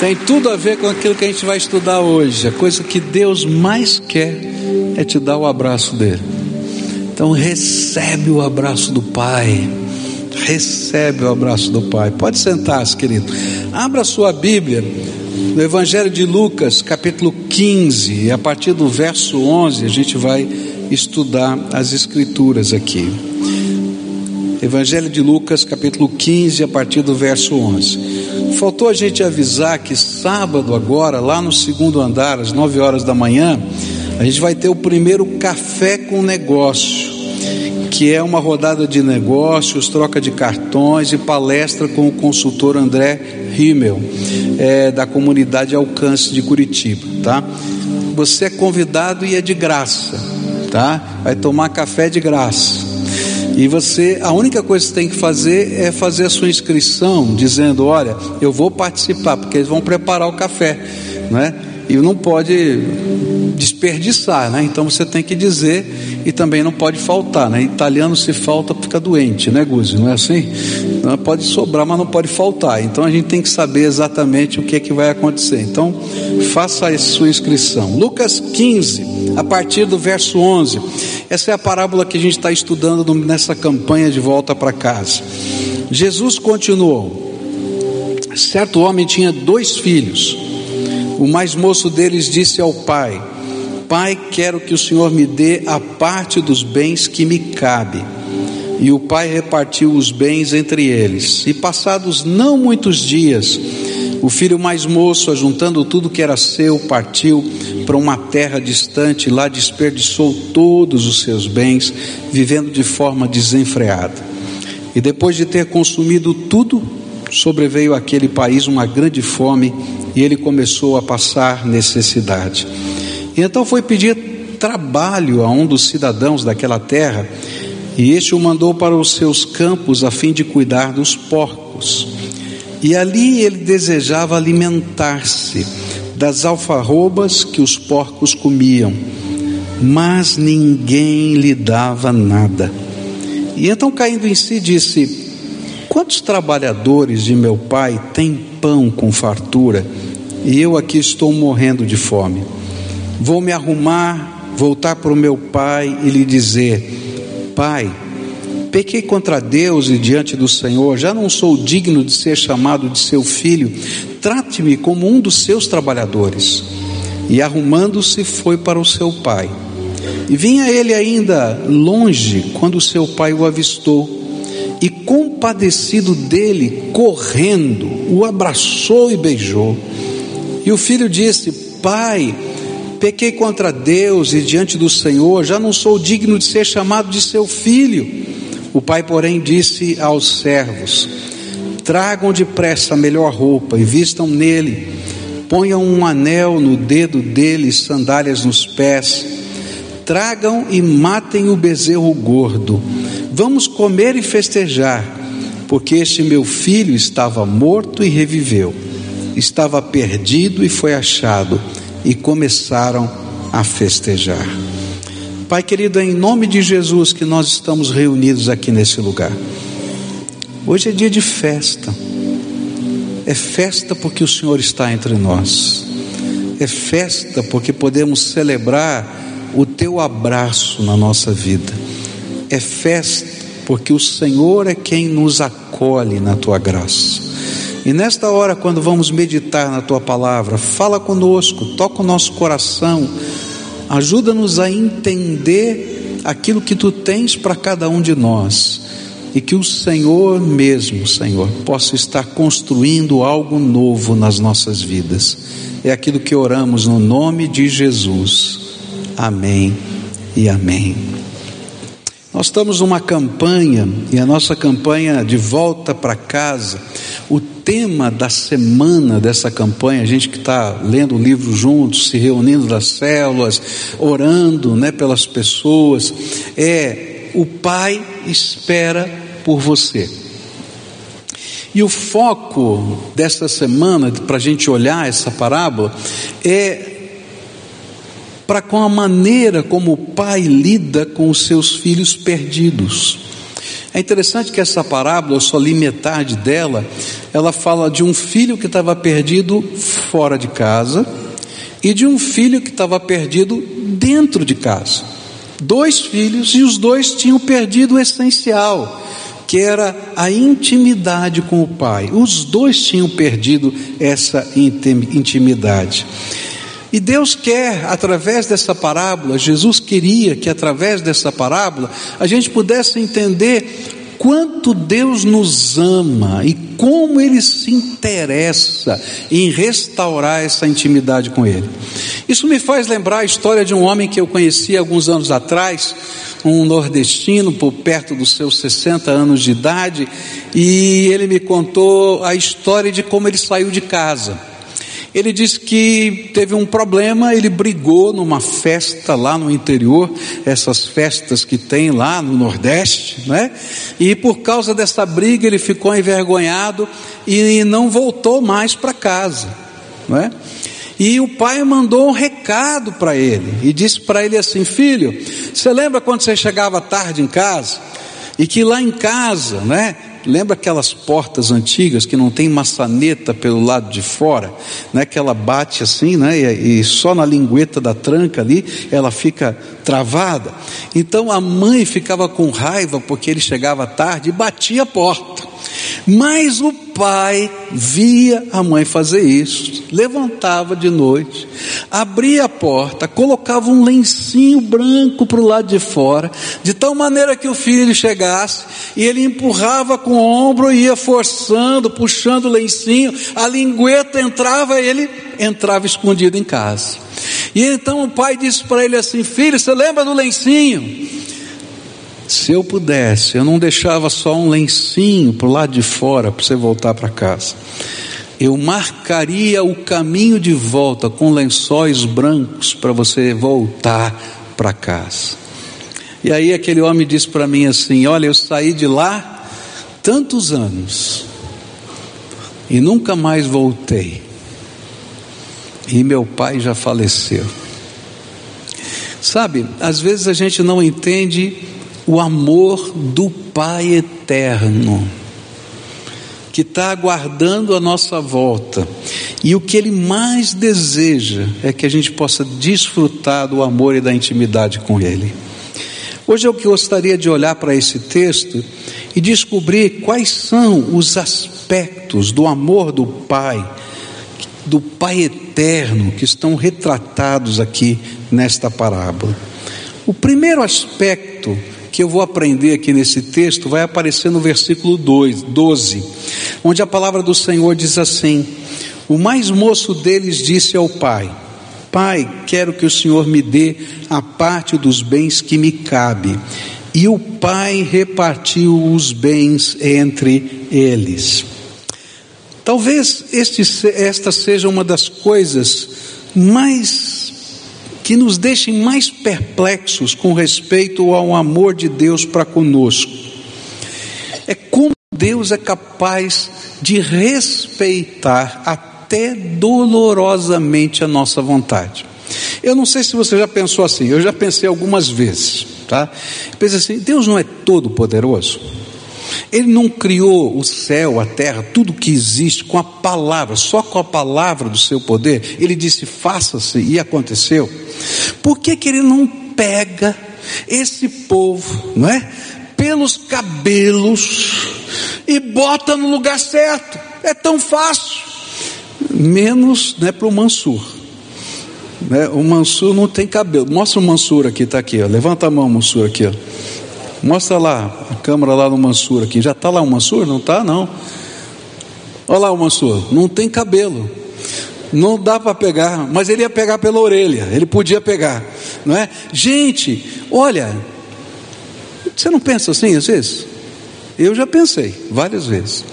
Tem tudo a ver com aquilo que a gente vai estudar hoje. A coisa que Deus mais quer é te dar o abraço dele. Então recebe o abraço do Pai. Recebe o abraço do Pai. Pode sentar-se, querido. Abra sua Bíblia no Evangelho de Lucas, capítulo 15, e a partir do verso 11 a gente vai estudar as Escrituras aqui. Evangelho de Lucas, capítulo 15, a partir do verso 11. Faltou a gente avisar que sábado, agora, lá no segundo andar, às 9 horas da manhã, a gente vai ter o primeiro café com negócio que é uma rodada de negócios, troca de cartões e palestra com o consultor André Rimmel, é, da comunidade Alcance de Curitiba, tá? Você é convidado e é de graça, tá? Vai tomar café de graça. E você, a única coisa que você tem que fazer é fazer a sua inscrição, dizendo: Olha, eu vou participar, porque eles vão preparar o café, né? E não pode desperdiçar, né? Então você tem que dizer e também não pode faltar, né? Italiano se falta fica doente, né, Guzi? Não é assim? Não pode sobrar, mas não pode faltar. Então a gente tem que saber exatamente o que é que vai acontecer. Então faça a sua inscrição. Lucas 15, a partir do verso 11. Essa é a parábola que a gente está estudando nessa campanha de volta para casa. Jesus continuou. Certo homem tinha dois filhos. O mais moço deles disse ao pai: Pai, quero que o Senhor me dê a parte dos bens que me cabe. E o pai repartiu os bens entre eles. E passados não muitos dias, o filho mais moço, ajuntando tudo que era seu, partiu para uma terra distante, lá desperdiçou todos os seus bens, vivendo de forma desenfreada. E depois de ter consumido tudo, sobreveio àquele país uma grande fome e ele começou a passar necessidade. E então foi pedir trabalho a um dos cidadãos daquela terra, e este o mandou para os seus campos a fim de cuidar dos porcos. E ali ele desejava alimentar-se das alfarrobas que os porcos comiam, mas ninguém lhe dava nada. E então, caindo em si, disse: Quantos trabalhadores de meu pai têm pão com fartura, e eu aqui estou morrendo de fome? Vou me arrumar, voltar para o meu pai e lhe dizer: Pai, pequei contra Deus e diante do Senhor, já não sou digno de ser chamado de seu filho, trate-me como um dos seus trabalhadores. E arrumando-se, foi para o seu pai. E vinha ele ainda longe quando seu pai o avistou, e compadecido dele, correndo, o abraçou e beijou. E o filho disse: Pai, pequei contra Deus e diante do Senhor, já não sou digno de ser chamado de seu filho. O pai, porém, disse aos servos: Tragam depressa a melhor roupa e vistam nele, ponham um anel no dedo dele, sandálias nos pés, tragam e matem o bezerro gordo. Vamos comer e festejar, porque este meu filho estava morto e reviveu, estava perdido e foi achado e começaram a festejar. Pai querido, é em nome de Jesus que nós estamos reunidos aqui nesse lugar. Hoje é dia de festa. É festa porque o Senhor está entre nós. É festa porque podemos celebrar o teu abraço na nossa vida. É festa porque o Senhor é quem nos acolhe na tua graça. E nesta hora, quando vamos meditar na tua palavra, fala conosco, toca o nosso coração, ajuda-nos a entender aquilo que tu tens para cada um de nós. E que o Senhor mesmo, Senhor, possa estar construindo algo novo nas nossas vidas. É aquilo que oramos no nome de Jesus. Amém e amém. Nós estamos numa campanha, e a nossa campanha de volta para casa, o tema da semana dessa campanha, a gente que está lendo o livro juntos, se reunindo nas células, orando né, pelas pessoas, é o Pai espera por você. E o foco desta semana, para a gente olhar essa parábola, é para com a maneira como o pai lida com os seus filhos perdidos. É interessante que essa parábola, eu só li metade dela, ela fala de um filho que estava perdido fora de casa e de um filho que estava perdido dentro de casa. Dois filhos e os dois tinham perdido o essencial, que era a intimidade com o pai. Os dois tinham perdido essa intimidade. E Deus quer, através dessa parábola, Jesus queria que através dessa parábola a gente pudesse entender quanto Deus nos ama e como Ele se interessa em restaurar essa intimidade com Ele. Isso me faz lembrar a história de um homem que eu conheci alguns anos atrás, um nordestino, por perto dos seus 60 anos de idade, e ele me contou a história de como ele saiu de casa. Ele disse que teve um problema, ele brigou numa festa lá no interior, essas festas que tem lá no Nordeste, né? E por causa dessa briga ele ficou envergonhado e não voltou mais para casa, né? E o pai mandou um recado para ele e disse para ele assim: Filho, você lembra quando você chegava tarde em casa? E que lá em casa, né? Lembra aquelas portas antigas que não tem maçaneta pelo lado de fora, né? Que ela bate assim, né? E, e só na lingueta da tranca ali ela fica travada. Então a mãe ficava com raiva porque ele chegava tarde e batia a porta. Mas o pai via a mãe fazer isso, levantava de noite, abria a porta, colocava um lencinho branco para o lado de fora, de tal maneira que o filho chegasse e ele empurrava com o ombro e ia forçando, puxando o lencinho, a lingueta entrava, ele entrava escondido em casa. E então o pai disse para ele assim: Filho, você lembra do lencinho? Se eu pudesse, eu não deixava só um lencinho para o lado de fora para você voltar para casa. Eu marcaria o caminho de volta com lençóis brancos para você voltar para casa. E aí aquele homem disse para mim assim: Olha, eu saí de lá tantos anos e nunca mais voltei. E meu pai já faleceu. Sabe, às vezes a gente não entende o amor do Pai eterno, que está aguardando a nossa volta, e o que Ele mais deseja é que a gente possa desfrutar do amor e da intimidade com Ele. Hoje eu gostaria de olhar para esse texto e descobrir quais são os aspectos do amor do Pai, do Pai eterno, que estão retratados aqui nesta parábola. O primeiro aspecto que eu vou aprender aqui nesse texto vai aparecer no versículo 2, 12, onde a palavra do Senhor diz assim: O mais moço deles disse ao pai: Pai, quero que o Senhor me dê a parte dos bens que me cabe. E o pai repartiu os bens entre eles. Talvez este, esta seja uma das coisas mais que nos deixem mais perplexos com respeito ao amor de Deus para conosco. É como Deus é capaz de respeitar até dolorosamente a nossa vontade. Eu não sei se você já pensou assim, eu já pensei algumas vezes, tá? Pensei assim, Deus não é todo poderoso? Ele não criou o céu, a terra, tudo que existe com a palavra, só com a palavra do seu poder. Ele disse: faça-se e aconteceu. Por que, que ele não pega esse povo, não é? Pelos cabelos e bota no lugar certo? É tão fácil. Menos né, para o Mansur. Né, o Mansur não tem cabelo. Mostra o Mansur aqui, está aqui. Ó. Levanta a mão, Mansur, aqui. Ó. Mostra lá, a câmera lá no Mansur aqui. Já está lá o Mansur? Não está, não. Olha lá o Mansur, não tem cabelo. Não dá para pegar, mas ele ia pegar pela orelha, ele podia pegar, não é? Gente, olha, você não pensa assim às vezes? Eu já pensei várias vezes.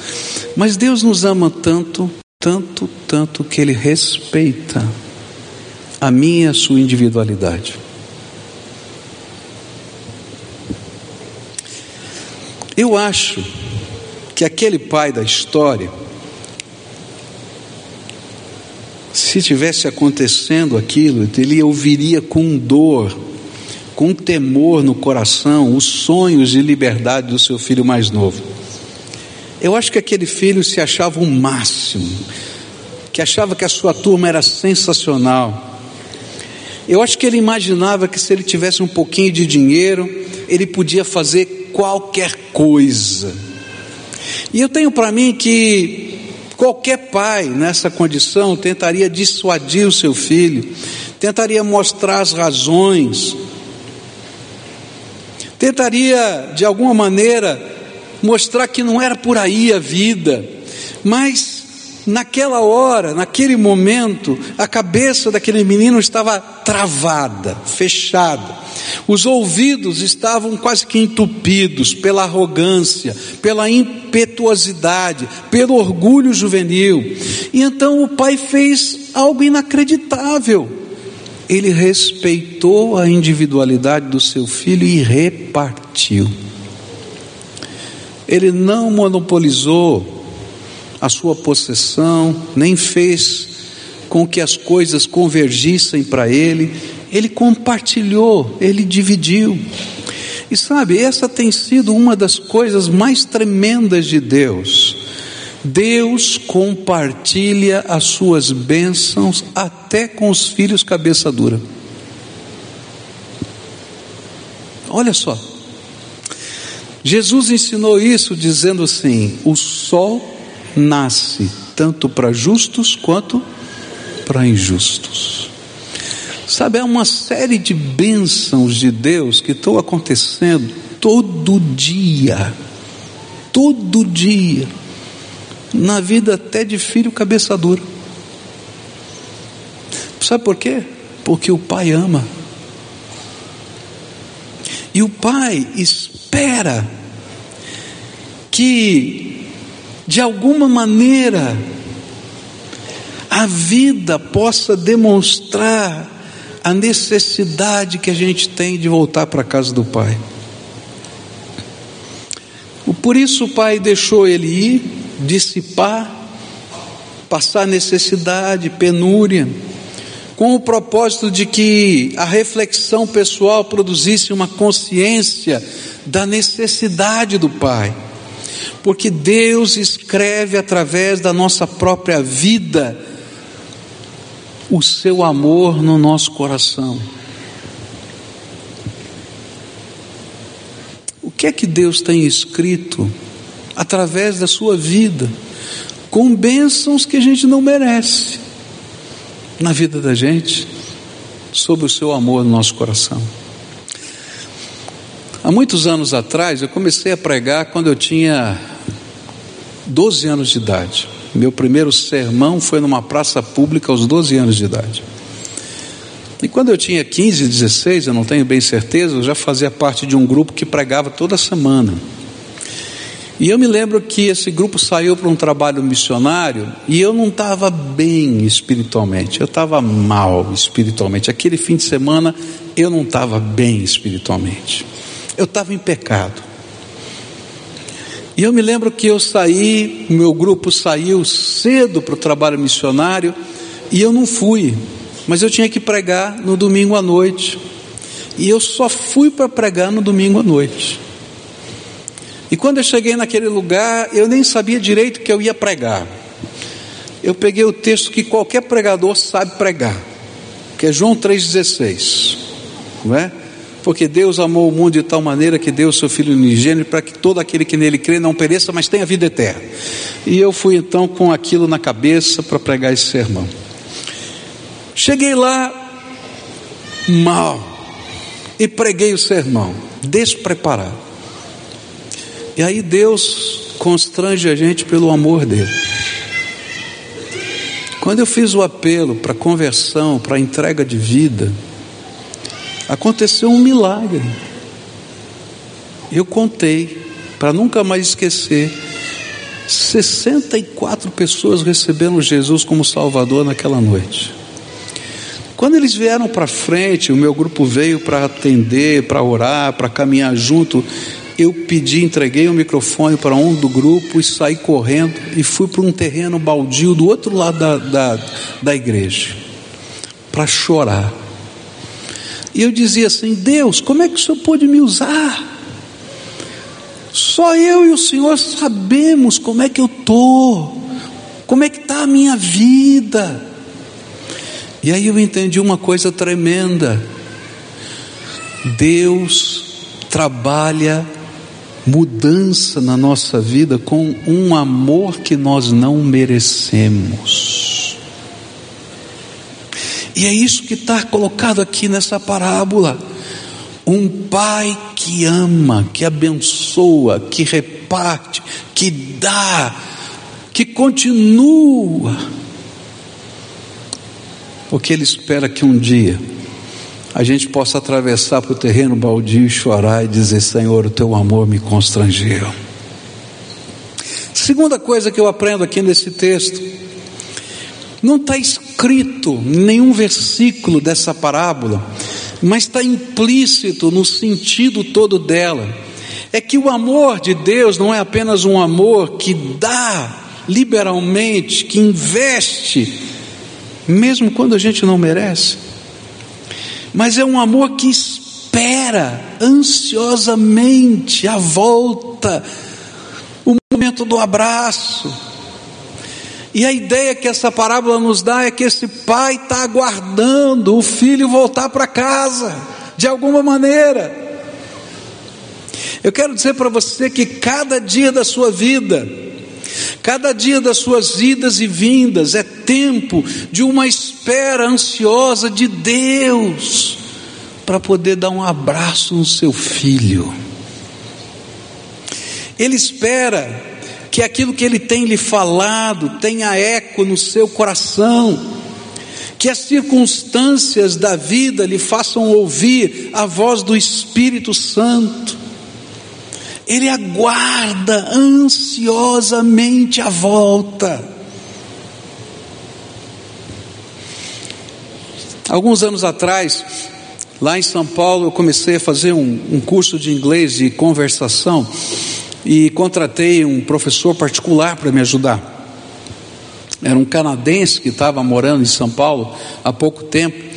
Mas Deus nos ama tanto, tanto, tanto que Ele respeita a minha e a sua individualidade. Eu acho que aquele pai da história, se tivesse acontecendo aquilo, ele ouviria com dor com temor no coração, os sonhos de liberdade do seu filho mais novo. Eu acho que aquele filho se achava o máximo, que achava que a sua turma era sensacional. Eu acho que ele imaginava que se ele tivesse um pouquinho de dinheiro, ele podia fazer qualquer coisa. E eu tenho para mim que qualquer pai nessa condição tentaria dissuadir o seu filho, tentaria mostrar as razões, tentaria de alguma maneira mostrar que não era por aí a vida, mas naquela hora, naquele momento, a cabeça daquele menino estava travada, fechada. Os ouvidos estavam quase que entupidos pela arrogância, pela impetuosidade, pelo orgulho juvenil. E então o pai fez algo inacreditável. Ele respeitou a individualidade do seu filho e repartiu. Ele não monopolizou a sua possessão, nem fez com que as coisas convergissem para ele, ele compartilhou, ele dividiu. E sabe, essa tem sido uma das coisas mais tremendas de Deus. Deus compartilha as suas bênçãos até com os filhos cabeça dura. Olha só. Jesus ensinou isso dizendo assim: o sol nasce tanto para justos quanto para injustos. Sabe, há uma série de bênçãos de Deus que estão acontecendo todo dia, todo dia, na vida até de filho cabeça dura. Sabe por quê? Porque o pai ama. E o pai espera que de alguma maneira, a vida possa demonstrar a necessidade que a gente tem de voltar para a casa do Pai. Por isso o Pai deixou ele ir, dissipar, passar necessidade, penúria, com o propósito de que a reflexão pessoal produzisse uma consciência da necessidade do Pai porque Deus escreve através da nossa própria vida o seu amor no nosso coração. O que é que Deus tem escrito através da sua vida, com bênçãos que a gente não merece na vida da gente, sobre o seu amor no nosso coração? Há muitos anos atrás, eu comecei a pregar quando eu tinha 12 anos de idade. Meu primeiro sermão foi numa praça pública aos 12 anos de idade. E quando eu tinha 15, 16, eu não tenho bem certeza, eu já fazia parte de um grupo que pregava toda semana. E eu me lembro que esse grupo saiu para um trabalho missionário e eu não estava bem espiritualmente, eu estava mal espiritualmente. Aquele fim de semana eu não estava bem espiritualmente. Eu estava em pecado. E eu me lembro que eu saí, meu grupo saiu cedo para o trabalho missionário e eu não fui, mas eu tinha que pregar no domingo à noite. E eu só fui para pregar no domingo à noite. E quando eu cheguei naquele lugar, eu nem sabia direito que eu ia pregar. Eu peguei o texto que qualquer pregador sabe pregar, que é João 3,16, não é? Porque Deus amou o mundo de tal maneira que deu o seu Filho unigênito para que todo aquele que nele crê não pereça, mas tenha vida eterna. E eu fui então com aquilo na cabeça para pregar esse sermão. Cheguei lá mal e preguei o sermão, despreparado. E aí Deus constrange a gente pelo amor dele. Quando eu fiz o apelo para conversão, para entrega de vida, aconteceu um milagre. Eu contei, para nunca mais esquecer, 64 pessoas receberam Jesus como Salvador naquela noite. Quando eles vieram para frente, o meu grupo veio para atender, para orar, para caminhar junto. Eu pedi, entreguei o microfone para um do grupo e saí correndo e fui para um terreno baldio do outro lado da, da, da igreja para chorar E eu dizia assim: Deus, como é que o Senhor pôde me usar? Só eu e o Senhor sabemos como é que eu estou, como é que está a minha vida. E aí eu entendi uma coisa tremenda. Deus trabalha mudança na nossa vida com um amor que nós não merecemos. E é isso que está colocado aqui nessa parábola. Um pai que ama, que abençoa, que reparte, que dá, que continua, porque ele espera que um dia a gente possa atravessar para o terreno baldio e chorar e dizer: Senhor, o teu amor me constrangeu. Segunda coisa que eu aprendo aqui nesse texto, não está escrito nenhum versículo dessa parábola, mas está implícito no sentido todo dela. É que o amor de Deus não é apenas um amor que dá liberalmente, que investe, mesmo quando a gente não merece mas é um amor que espera ansiosamente a volta, o momento do abraço. E a ideia que essa parábola nos dá é que esse pai está aguardando o filho voltar para casa, de alguma maneira. Eu quero dizer para você que cada dia da sua vida, cada dia das suas idas e vindas é tempo de uma espera ansiosa de Deus para poder dar um abraço no seu filho. Ele espera que aquilo que ele tem lhe falado tenha eco no seu coração, que as circunstâncias da vida lhe façam ouvir a voz do Espírito Santo. Ele aguarda ansiosamente a volta. Alguns anos atrás, lá em São Paulo, eu comecei a fazer um, um curso de inglês de conversação e contratei um professor particular para me ajudar. Era um canadense que estava morando em São Paulo há pouco tempo.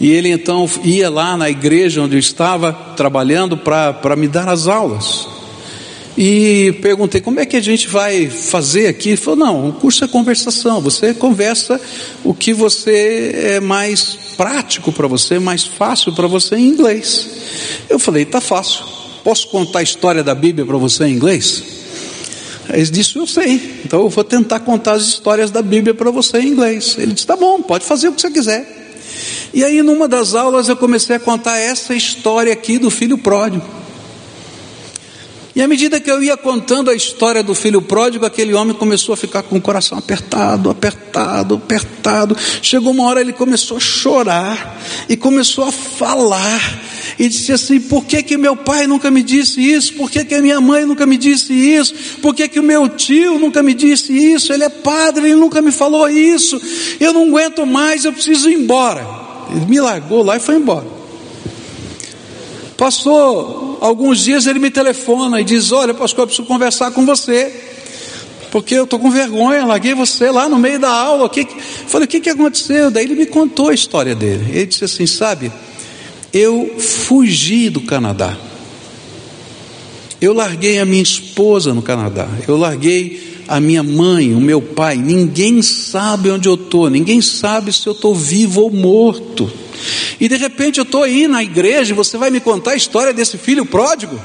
E ele então ia lá na igreja onde eu estava trabalhando para me dar as aulas. E perguntei como é que a gente vai fazer aqui. Ele falou: não, o curso é conversação. Você conversa o que você é mais prático para você, mais fácil para você em inglês. Eu falei: tá fácil. Posso contar a história da Bíblia para você em inglês? Ele disse: Eu sei. Então eu vou tentar contar as histórias da Bíblia para você em inglês. Ele disse: Tá bom, pode fazer o que você quiser. E aí, numa das aulas, eu comecei a contar essa história aqui do filho pródigo. E à medida que eu ia contando a história do filho pródigo, aquele homem começou a ficar com o coração apertado, apertado, apertado. Chegou uma hora ele começou a chorar e começou a falar e disse assim: Por que que meu pai nunca me disse isso? Por que que a minha mãe nunca me disse isso? Por que que o meu tio nunca me disse isso? Ele é padre, ele nunca me falou isso. Eu não aguento mais, eu preciso ir embora. Ele me largou lá e foi embora. Passou alguns dias ele me telefona e diz: Olha, pastor, eu preciso conversar com você, porque eu estou com vergonha, larguei você lá no meio da aula. O que, falei: O que, que aconteceu? Daí ele me contou a história dele. Ele disse assim: Sabe, eu fugi do Canadá. Eu larguei a minha esposa no Canadá. Eu larguei a minha mãe, o meu pai. Ninguém sabe onde eu estou. Ninguém sabe se eu estou vivo ou morto. E de repente eu estou aí na igreja e você vai me contar a história desse filho pródigo?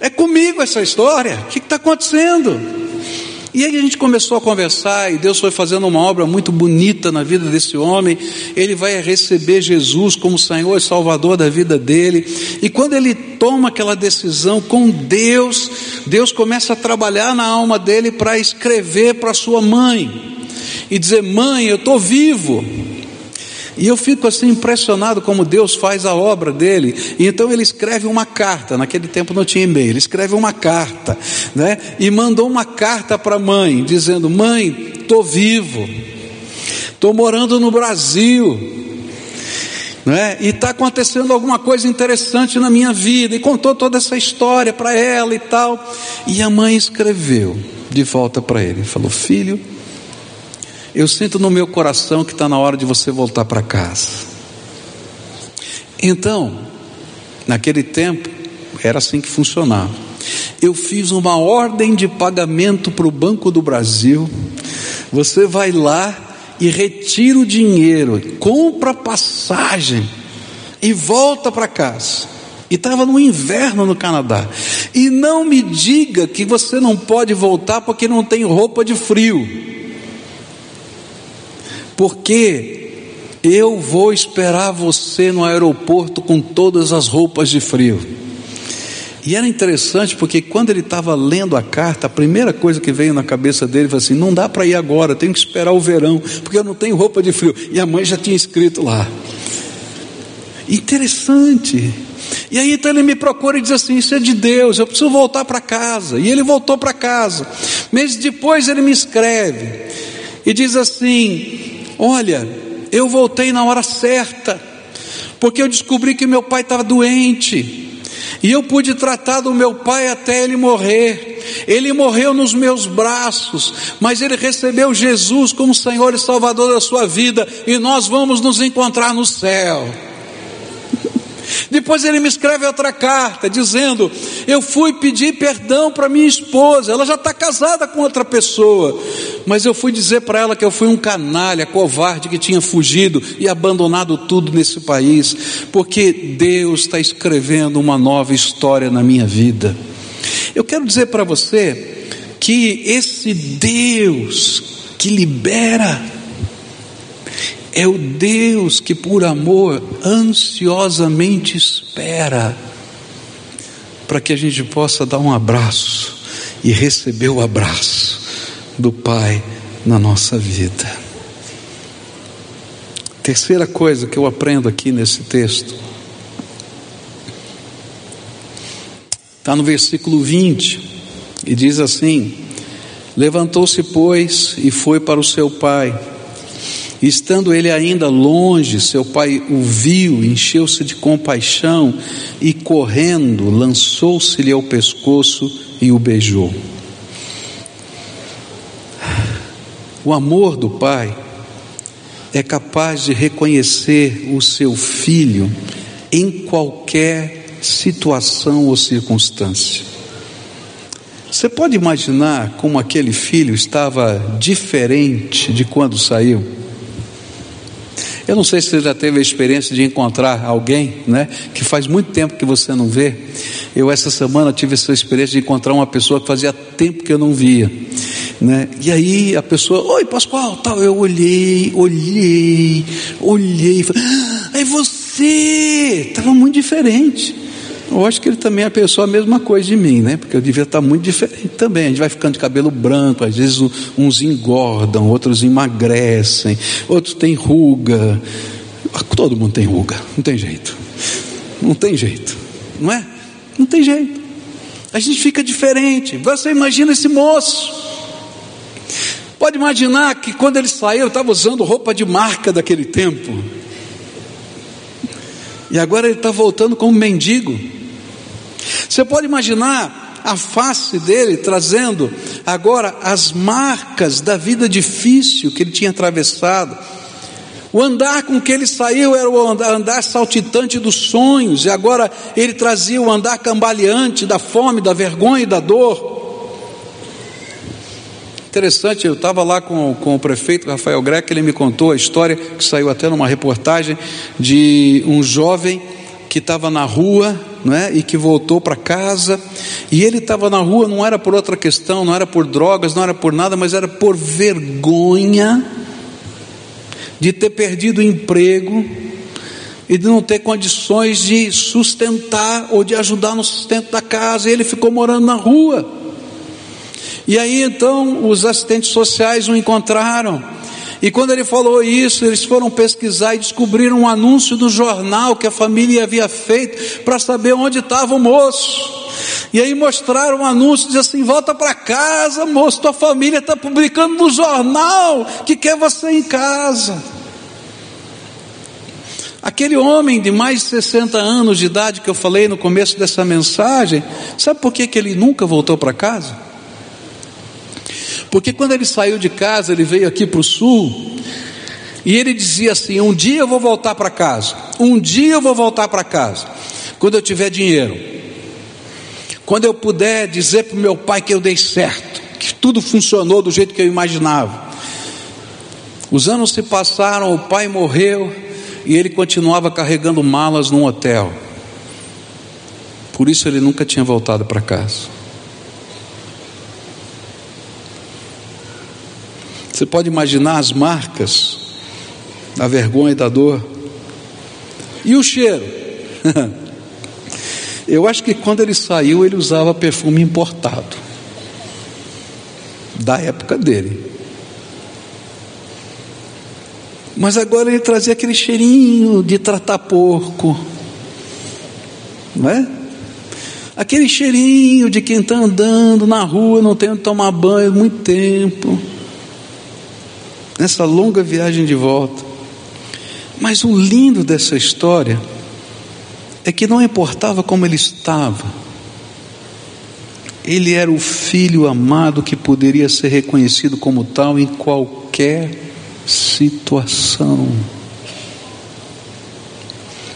É comigo essa história? O que está acontecendo? E aí a gente começou a conversar e Deus foi fazendo uma obra muito bonita na vida desse homem. Ele vai receber Jesus como Senhor e Salvador da vida dele. E quando ele toma aquela decisão com Deus, Deus começa a trabalhar na alma dele para escrever para sua mãe e dizer: Mãe, eu estou vivo. E eu fico assim impressionado como Deus faz a obra dele. E então ele escreve uma carta, naquele tempo não tinha e-mail, ele escreve uma carta, né? E mandou uma carta para a mãe, dizendo: Mãe, estou vivo, estou morando no Brasil. Né? E está acontecendo alguma coisa interessante na minha vida, e contou toda essa história para ela e tal. E a mãe escreveu de volta para ele: falou, filho, eu sinto no meu coração que está na hora de você voltar para casa. Então, naquele tempo, era assim que funcionava. Eu fiz uma ordem de pagamento para o Banco do Brasil. Você vai lá e retira o dinheiro, compra passagem e volta para casa. E estava no inverno no Canadá. E não me diga que você não pode voltar porque não tem roupa de frio. Porque eu vou esperar você no aeroporto com todas as roupas de frio. E era interessante porque quando ele estava lendo a carta, a primeira coisa que veio na cabeça dele foi assim: não dá para ir agora, tenho que esperar o verão, porque eu não tenho roupa de frio. E a mãe já tinha escrito lá. Interessante. E aí então ele me procura e diz assim: Isso é de Deus, eu preciso voltar para casa. E ele voltou para casa. Meses depois ele me escreve e diz assim: Olha, eu voltei na hora certa, porque eu descobri que meu pai estava doente. E eu pude tratar do meu pai até ele morrer. Ele morreu nos meus braços, mas ele recebeu Jesus como Senhor e Salvador da sua vida, e nós vamos nos encontrar no céu. Depois ele me escreve outra carta dizendo: Eu fui pedir perdão para minha esposa, ela já está casada com outra pessoa, mas eu fui dizer para ela que eu fui um canalha, covarde que tinha fugido e abandonado tudo nesse país, porque Deus está escrevendo uma nova história na minha vida. Eu quero dizer para você que esse Deus que libera, é o Deus que, por amor, ansiosamente espera para que a gente possa dar um abraço e receber o abraço do Pai na nossa vida. Terceira coisa que eu aprendo aqui nesse texto, está no versículo 20, e diz assim: Levantou-se, pois, e foi para o seu pai. Estando ele ainda longe, seu pai o viu, encheu-se de compaixão e, correndo, lançou-se-lhe ao pescoço e o beijou. O amor do pai é capaz de reconhecer o seu filho em qualquer situação ou circunstância. Você pode imaginar como aquele filho estava diferente de quando saiu? Eu não sei se você já teve a experiência de encontrar alguém, né, que faz muito tempo que você não vê. Eu essa semana tive essa experiência de encontrar uma pessoa que fazia tempo que eu não via, né? E aí a pessoa, oi Pascoal, tal. Eu olhei, olhei, olhei, falei, ah, é você. Estava muito diferente. Eu acho que ele também pensou a mesma coisa de mim, né? Porque eu devia estar muito diferente também. A gente vai ficando de cabelo branco, às vezes uns engordam, outros emagrecem, outros têm ruga. Todo mundo tem ruga, não tem jeito. Não tem jeito, não é? Não tem jeito. A gente fica diferente. Você imagina esse moço. Pode imaginar que quando ele saiu, estava usando roupa de marca daquele tempo. E agora ele está voltando como mendigo. Você pode imaginar a face dele trazendo agora as marcas da vida difícil que ele tinha atravessado. O andar com que ele saiu era o andar saltitante dos sonhos, e agora ele trazia o andar cambaleante da fome, da vergonha e da dor. Interessante, eu estava lá com, com o prefeito Rafael Greco, ele me contou a história que saiu até numa reportagem de um jovem que estava na rua é? e que voltou para casa, e ele estava na rua, não era por outra questão, não era por drogas, não era por nada, mas era por vergonha de ter perdido o emprego e de não ter condições de sustentar ou de ajudar no sustento da casa, e ele ficou morando na rua. E aí então os assistentes sociais o encontraram e quando ele falou isso, eles foram pesquisar e descobriram um anúncio do jornal que a família havia feito para saber onde estava o moço. E aí mostraram um anúncio, diz assim: volta para casa, moço, tua família está publicando no jornal que quer você em casa. Aquele homem de mais de 60 anos de idade que eu falei no começo dessa mensagem, sabe por que, que ele nunca voltou para casa? Porque quando ele saiu de casa, ele veio aqui para o sul, E ele dizia assim: Um dia eu vou voltar para casa, um dia eu vou voltar para casa, quando eu tiver dinheiro, quando eu puder dizer para o meu pai que eu dei certo, que tudo funcionou do jeito que eu imaginava. Os anos se passaram, o pai morreu e ele continuava carregando malas num hotel. Por isso ele nunca tinha voltado para casa. Você pode imaginar as marcas da vergonha e da dor. E o cheiro? Eu acho que quando ele saiu, ele usava perfume importado, da época dele. Mas agora ele trazia aquele cheirinho de tratar porco, não é? Aquele cheirinho de quem está andando na rua, não tem onde tomar banho muito tempo, nessa longa viagem de volta. Mas o lindo dessa história é que não importava como ele estava, ele era o filho amado que poderia ser reconhecido como tal em qualquer situação.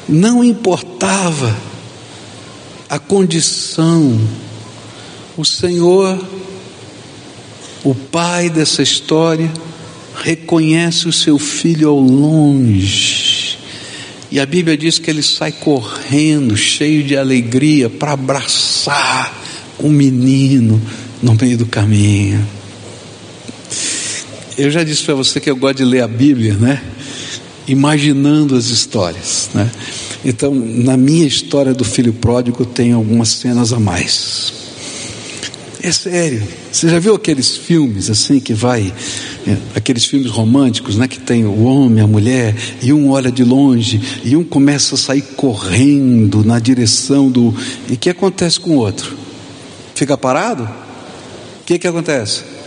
Não importava a condição, o Senhor, o pai dessa história, reconhece o seu filho ao longe. E a Bíblia diz que ele sai correndo, cheio de alegria, para abraçar o menino no meio do caminho. Eu já disse para você que eu gosto de ler a Bíblia, né? Imaginando as histórias, né? Então, na minha história do filho pródigo, tem algumas cenas a mais. É sério. Você já viu aqueles filmes assim que vai, aqueles filmes românticos, né? Que tem o homem, a mulher, e um olha de longe, e um começa a sair correndo na direção do. E o que acontece com o outro? Fica parado? O que, que acontece?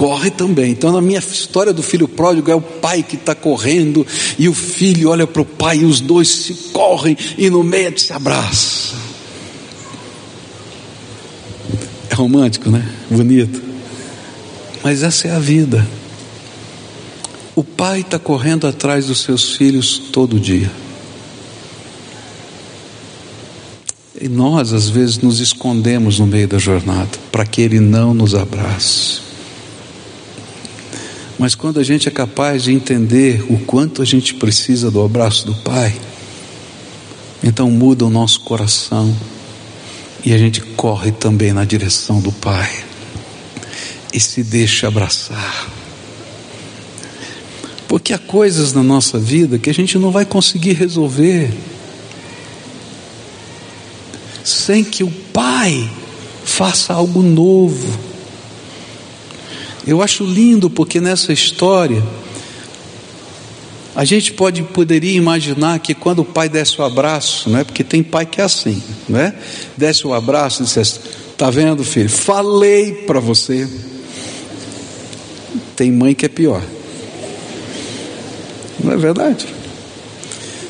corre também. Então, na minha história do filho pródigo, é o pai que está correndo, e o filho olha para o pai, e os dois se correm, e no meio se abraçam. É romântico, né? Bonito. Mas essa é a vida. O pai está correndo atrás dos seus filhos todo dia. E nós, às vezes, nos escondemos no meio da jornada, para que ele não nos abrace. Mas quando a gente é capaz de entender o quanto a gente precisa do abraço do Pai, então muda o nosso coração e a gente corre também na direção do Pai e se deixa abraçar. Porque há coisas na nossa vida que a gente não vai conseguir resolver sem que o Pai faça algo novo eu acho lindo porque nessa história a gente pode poderia imaginar que quando o pai desse o abraço, né? Porque tem pai que é assim, né? Desce o abraço e dissesse: "Tá vendo, filho? Falei para você". Tem mãe que é pior. Não é verdade?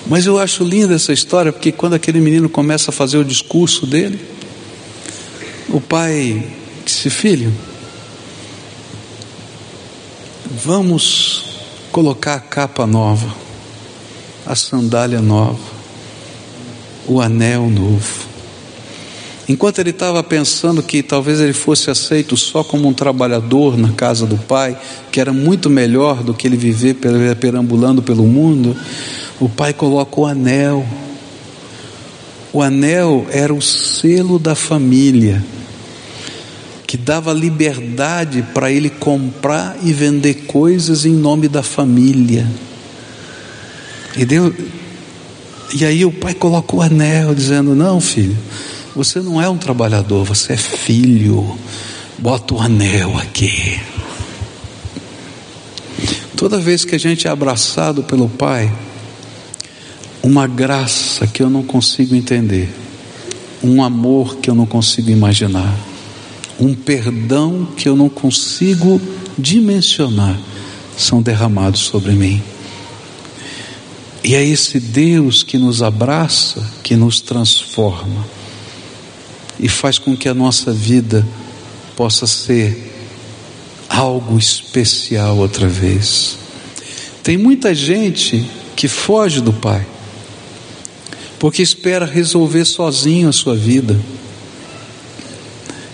Mas eu acho linda essa história porque quando aquele menino começa a fazer o discurso dele, o pai disse: "Filho, Vamos colocar a capa nova, a sandália nova, o anel novo. Enquanto ele estava pensando que talvez ele fosse aceito só como um trabalhador na casa do pai, que era muito melhor do que ele viver perambulando pelo mundo, o pai coloca o anel. O anel era o selo da família que dava liberdade para ele comprar e vender coisas em nome da família. E deu e aí o pai colocou o anel dizendo: "Não, filho, você não é um trabalhador, você é filho. Bota o anel aqui." Toda vez que a gente é abraçado pelo pai, uma graça que eu não consigo entender, um amor que eu não consigo imaginar um perdão que eu não consigo dimensionar são derramados sobre mim. E é esse Deus que nos abraça, que nos transforma e faz com que a nossa vida possa ser algo especial outra vez. Tem muita gente que foge do Pai, porque espera resolver sozinho a sua vida.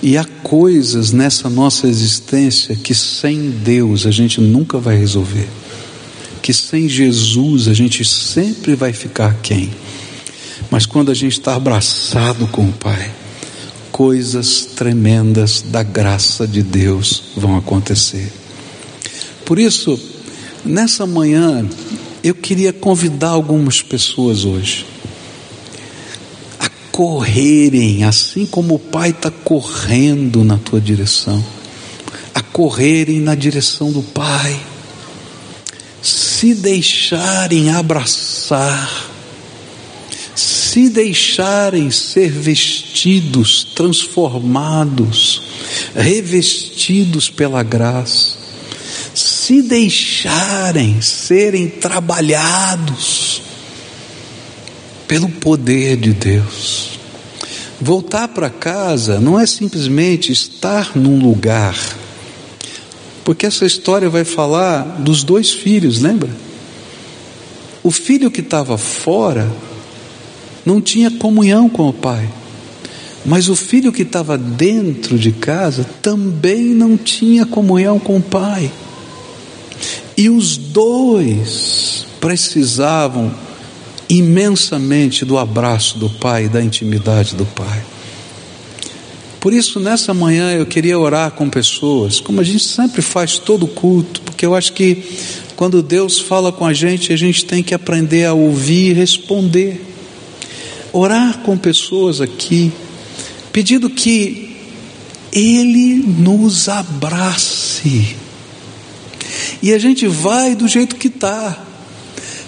E há coisas nessa nossa existência que sem Deus a gente nunca vai resolver, que sem Jesus a gente sempre vai ficar quem. Mas quando a gente está abraçado com o Pai, coisas tremendas da graça de Deus vão acontecer. Por isso, nessa manhã, eu queria convidar algumas pessoas hoje a correrem, assim como o Pai está correndo na tua direção, a correrem na direção do Pai, se deixarem abraçar, se deixarem ser vestidos, transformados, revestidos pela graça, se deixarem serem trabalhados pelo poder de Deus. Voltar para casa não é simplesmente estar num lugar, porque essa história vai falar dos dois filhos, lembra? O filho que estava fora não tinha comunhão com o pai. Mas o filho que estava dentro de casa também não tinha comunhão com o pai. E os dois precisavam imensamente do abraço do pai, da intimidade do pai. Por isso, nessa manhã eu queria orar com pessoas, como a gente sempre faz todo culto, porque eu acho que quando Deus fala com a gente, a gente tem que aprender a ouvir e responder orar com pessoas aqui, pedindo que Ele nos abrace. E a gente vai do jeito que está.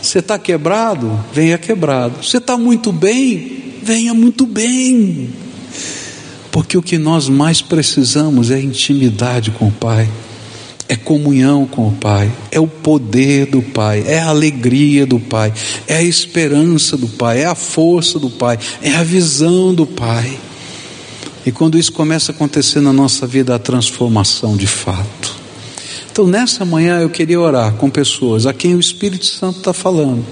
Você está quebrado? Venha quebrado. Você está muito bem? Venha muito bem. Porque o que nós mais precisamos é intimidade com o Pai é comunhão com o Pai, é o poder do Pai, é a alegria do Pai, é a esperança do Pai, é a força do Pai, é a visão do Pai. E quando isso começa a acontecer na nossa vida, a transformação de fato. Então, nessa manhã eu queria orar com pessoas a quem o Espírito Santo está falando.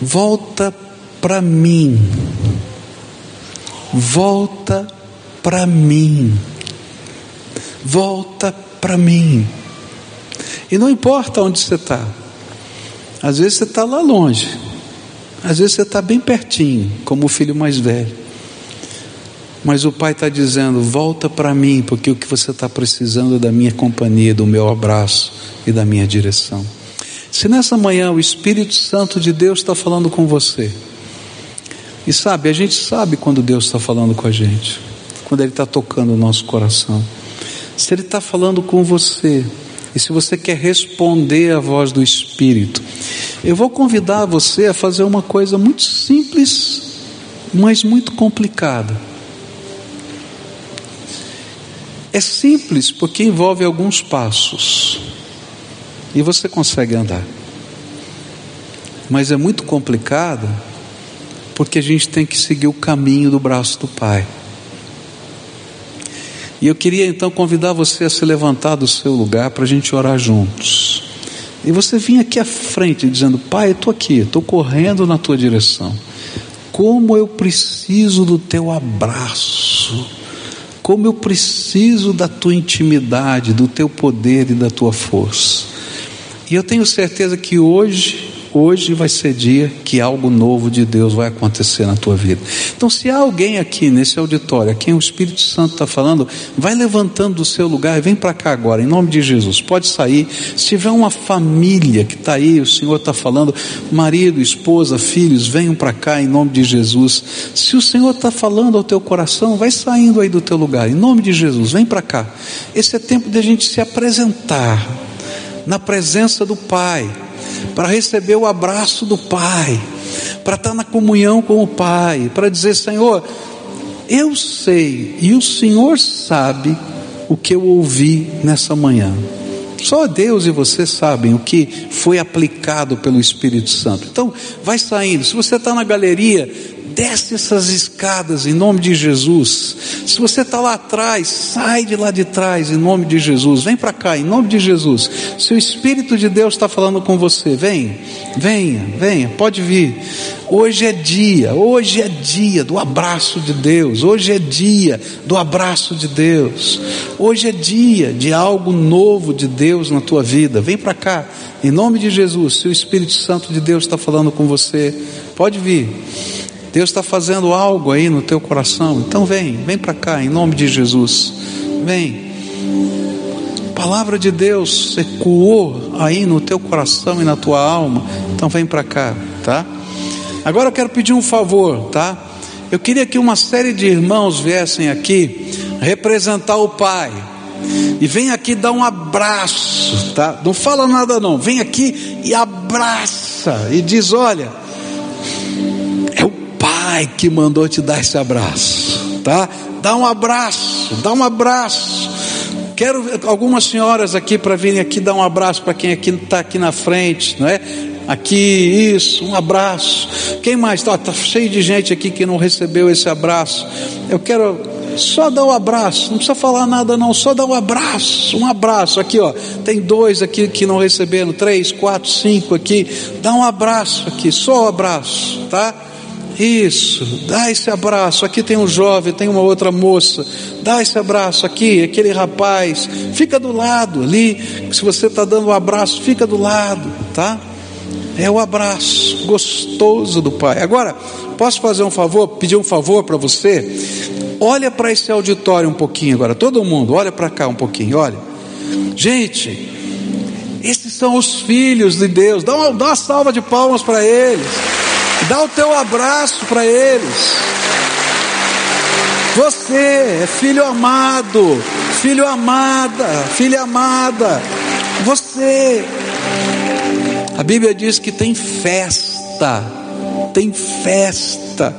Volta para mim. Volta para mim. Volta para mim. E não importa onde você está. Às vezes você está lá longe. Às vezes você está bem pertinho, como o filho mais velho. Mas o pai está dizendo: volta para mim, porque o que você está precisando é da minha companhia, do meu abraço e da minha direção. Se nessa manhã o Espírito Santo de Deus está falando com você, e sabe, a gente sabe quando Deus está falando com a gente, quando Ele está tocando o nosso coração se Ele está falando com você, e se você quer responder à voz do Espírito, eu vou convidar você a fazer uma coisa muito simples, mas muito complicada. É simples porque envolve alguns passos, e você consegue andar, mas é muito complicado porque a gente tem que seguir o caminho do braço do Pai. E eu queria então convidar você a se levantar do seu lugar para a gente orar juntos. E você vinha aqui à frente dizendo: Pai, eu estou aqui, estou correndo na tua direção. Como eu preciso do teu abraço, como eu preciso da tua intimidade, do teu poder e da tua força. E eu tenho certeza que hoje Hoje vai ser dia que algo novo de Deus vai acontecer na tua vida. Então, se há alguém aqui nesse auditório, a quem o Espírito Santo está falando, vai levantando do seu lugar e vem para cá agora, em nome de Jesus. Pode sair. Se tiver uma família que está aí, o Senhor está falando, marido, esposa, filhos, venham para cá em nome de Jesus. Se o Senhor está falando ao teu coração, vai saindo aí do teu lugar, em nome de Jesus, vem para cá. Esse é tempo de a gente se apresentar na presença do Pai para receber o abraço do Pai, para estar na comunhão com o Pai, para dizer: Senhor, eu sei e o Senhor sabe o que eu ouvi nessa manhã. Só Deus e você sabem o que foi aplicado pelo Espírito Santo. Então, vai saindo. Se você está na galeria, desce essas escadas em nome de Jesus. Se você está lá atrás, sai de lá de trás em nome de Jesus. Vem para cá em nome de Jesus. Se o Espírito de Deus está falando com você, vem, venha, venha, pode vir. Hoje é dia, hoje é dia do abraço de Deus. Hoje é dia do abraço de Deus. Hoje é dia de algo novo de Deus na tua vida. Vem para cá, em nome de Jesus. Se o Espírito Santo de Deus está falando com você, pode vir. Deus está fazendo algo aí no teu coração. Então vem, vem para cá, em nome de Jesus. Vem. A palavra de Deus ecoou aí no teu coração e na tua alma. Então vem para cá, tá? Agora eu quero pedir um favor, tá? Eu queria que uma série de irmãos viessem aqui representar o Pai. E vem aqui dar um abraço, tá? Não fala nada não. Vem aqui e abraça e diz: "Olha, Pai que mandou te dar esse abraço, tá? Dá um abraço, dá um abraço. Quero algumas senhoras aqui para virem aqui dar um abraço para quem aqui está aqui na frente, não é? Aqui, isso, um abraço. Quem mais? Está tá cheio de gente aqui que não recebeu esse abraço. Eu quero só dar um abraço, não precisa falar nada não, só dar um abraço, um abraço. Aqui, ó, tem dois aqui que não receberam, três, quatro, cinco aqui. Dá um abraço aqui, só um abraço, tá? Isso, dá esse abraço. Aqui tem um jovem, tem uma outra moça. Dá esse abraço aqui, aquele rapaz. Fica do lado ali. Se você está dando um abraço, fica do lado, tá? É o abraço gostoso do Pai. Agora, posso fazer um favor, pedir um favor para você? Olha para esse auditório um pouquinho agora, todo mundo, olha para cá um pouquinho, olha. Gente, esses são os filhos de Deus. Dá uma, dá uma salva de palmas para eles. Dá o teu abraço para eles. Você é filho amado, filho amada, filha amada. Você. A Bíblia diz que tem festa, tem festa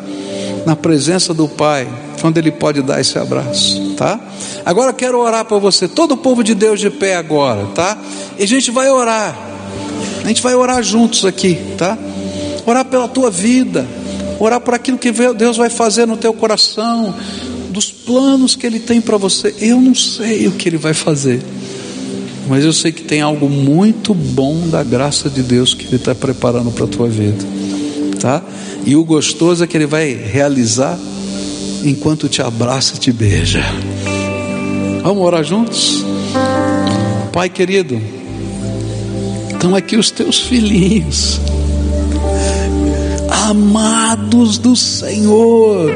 na presença do Pai, quando Ele pode dar esse abraço, tá? Agora quero orar para você, todo o povo de Deus de pé agora, tá? E a gente vai orar, a gente vai orar juntos aqui, tá? Orar pela tua vida, orar por aquilo que Deus vai fazer no teu coração, dos planos que Ele tem para você. Eu não sei o que Ele vai fazer, mas eu sei que tem algo muito bom da graça de Deus que Ele está preparando para a tua vida, tá? E o gostoso é que Ele vai realizar enquanto te abraça e te beija. Vamos orar juntos? Pai querido, estão aqui os teus filhinhos amados do Senhor.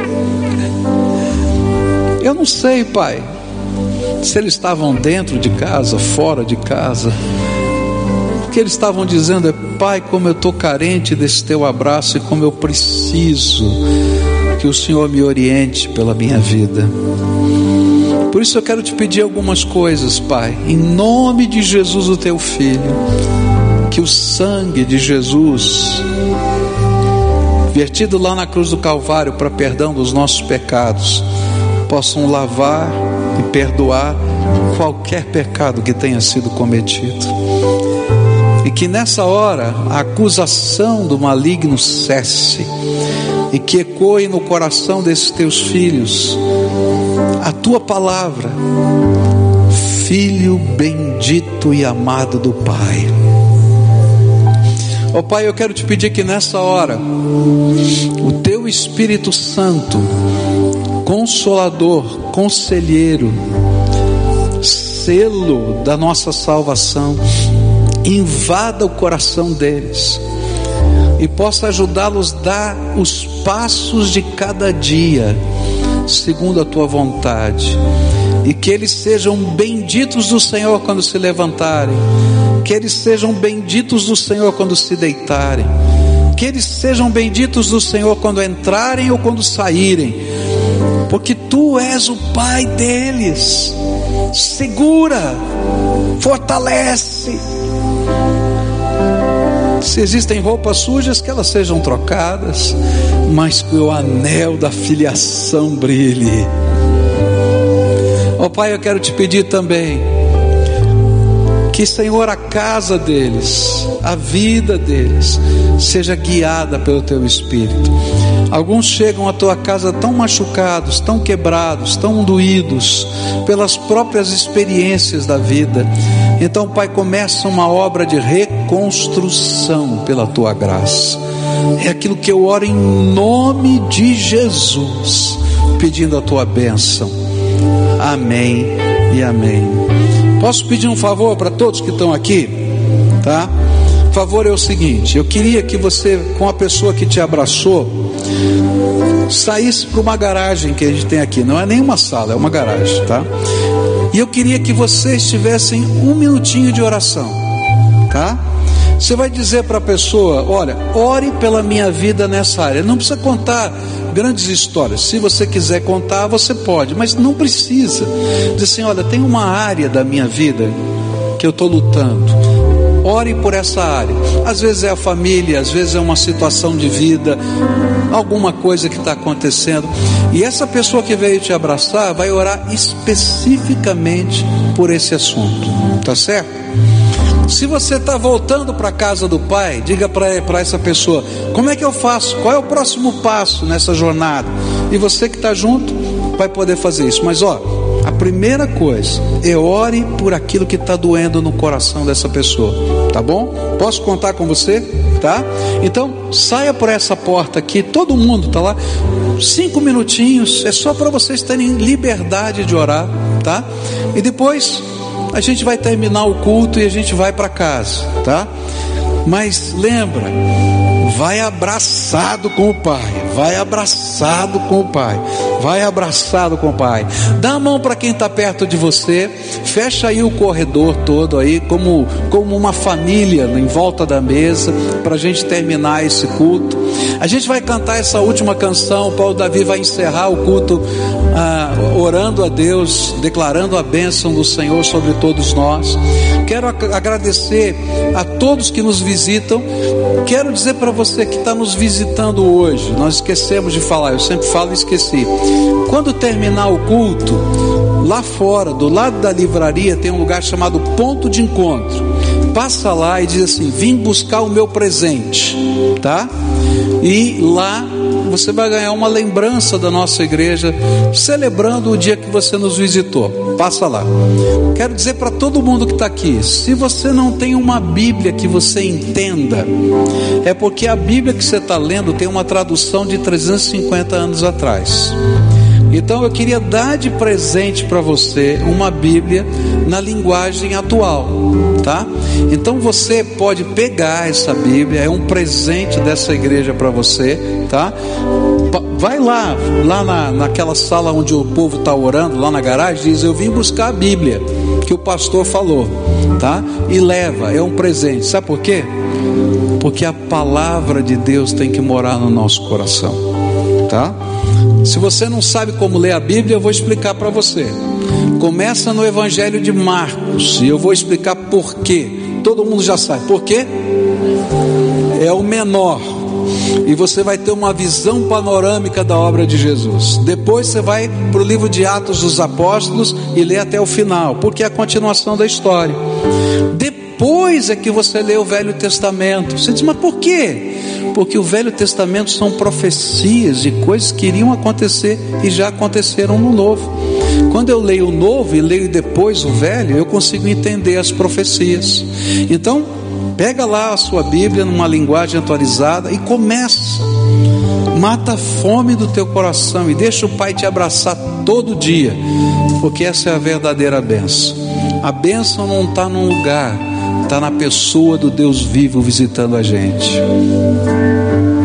Eu não sei, Pai, se eles estavam dentro de casa, fora de casa. O que eles estavam dizendo é: Pai, como eu estou carente desse teu abraço e como eu preciso que o Senhor me oriente pela minha vida. Por isso eu quero te pedir algumas coisas, Pai, em nome de Jesus, o teu filho, que o sangue de Jesus vertido lá na cruz do Calvário para perdão dos nossos pecados, possam lavar e perdoar qualquer pecado que tenha sido cometido. E que nessa hora a acusação do maligno cesse e que ecoe no coração desses teus filhos a tua palavra, Filho bendito e amado do Pai. Ó oh, Pai, eu quero te pedir que nessa hora, o Teu Espírito Santo, Consolador, Conselheiro, selo da nossa salvação, invada o coração deles e possa ajudá-los a dar os passos de cada dia, segundo a tua vontade, e que eles sejam benditos do Senhor quando se levantarem que eles sejam benditos do Senhor quando se deitarem, que eles sejam benditos do Senhor quando entrarem ou quando saírem, porque tu és o Pai deles. Segura, fortalece. Se existem roupas sujas, que elas sejam trocadas, mas que o anel da filiação brilhe. Ó oh, Pai, eu quero te pedir também Que, Senhor, a casa deles, a vida deles, seja guiada pelo Teu Espírito. Alguns chegam à tua casa tão machucados, tão quebrados, tão doídos pelas próprias experiências da vida. Então, Pai, começa uma obra de reconstrução pela tua graça. É aquilo que eu oro em nome de Jesus, pedindo a tua bênção. Amém e amém. Posso pedir um favor para todos que estão aqui? Tá? O favor é o seguinte: eu queria que você, com a pessoa que te abraçou, saísse para uma garagem que a gente tem aqui. Não é nem uma sala, é uma garagem, tá? E eu queria que vocês tivessem um minutinho de oração, tá? Você vai dizer para a pessoa: Olha, ore pela minha vida nessa área. Não precisa contar grandes histórias. Se você quiser contar, você pode, mas não precisa. Diz assim: Olha, tem uma área da minha vida que eu estou lutando. Ore por essa área. Às vezes é a família, às vezes é uma situação de vida, alguma coisa que está acontecendo. E essa pessoa que veio te abraçar vai orar especificamente por esse assunto. Tá certo? Se você está voltando para a casa do Pai, diga para essa pessoa: como é que eu faço? Qual é o próximo passo nessa jornada? E você que está junto vai poder fazer isso. Mas ó, a primeira coisa é ore por aquilo que está doendo no coração dessa pessoa, tá bom? Posso contar com você? Tá? Então saia por essa porta aqui, todo mundo está lá, cinco minutinhos, é só para vocês terem liberdade de orar, tá? E depois a gente vai terminar o culto e a gente vai para casa, tá? Mas lembra, vai abraçado com o Pai, vai abraçado com o Pai, vai abraçado com o Pai. Dá a mão para quem está perto de você, fecha aí o corredor todo aí, como, como uma família em volta da mesa, para a gente terminar esse culto. A gente vai cantar essa última canção, o Paulo Davi vai encerrar o culto ah, orando a Deus, declarando a bênção do Senhor sobre todos nós. Quero agradecer a todos que nos visitam. Quero dizer para você que está nos visitando hoje, nós esquecemos de falar, eu sempre falo e esqueci. Quando terminar o culto, lá fora, do lado da livraria, tem um lugar chamado Ponto de Encontro. Passa lá e diz assim: Vim buscar o meu presente, tá? E lá você vai ganhar uma lembrança da nossa igreja, celebrando o dia que você nos visitou. Passa lá. Quero dizer para todo mundo que está aqui: se você não tem uma Bíblia que você entenda, é porque a Bíblia que você está lendo tem uma tradução de 350 anos atrás. Então eu queria dar de presente para você uma Bíblia na linguagem atual, tá? Então você pode pegar essa Bíblia, é um presente dessa igreja para você, tá? Vai lá, lá na, naquela sala onde o povo está orando, lá na garagem, diz: Eu vim buscar a Bíblia que o pastor falou, tá? E leva, é um presente. Sabe por quê? Porque a palavra de Deus tem que morar no nosso coração, tá? Se você não sabe como ler a Bíblia, eu vou explicar para você. Começa no Evangelho de Marcos e eu vou explicar por quê. Todo mundo já sabe. Por quê? É o menor. E você vai ter uma visão panorâmica da obra de Jesus. Depois você vai para o livro de Atos dos Apóstolos e lê até o final, porque é a continuação da história. Depois é que você lê o Velho Testamento. Você diz, mas por quê? Porque o Velho Testamento são profecias de coisas que iriam acontecer e já aconteceram no Novo. Quando eu leio o Novo e leio depois o Velho, eu consigo entender as profecias. Então, pega lá a sua Bíblia numa linguagem atualizada e começa. Mata a fome do teu coração e deixa o Pai te abraçar todo dia, porque essa é a verdadeira benção. A benção não está num lugar, está na pessoa do Deus vivo visitando a gente.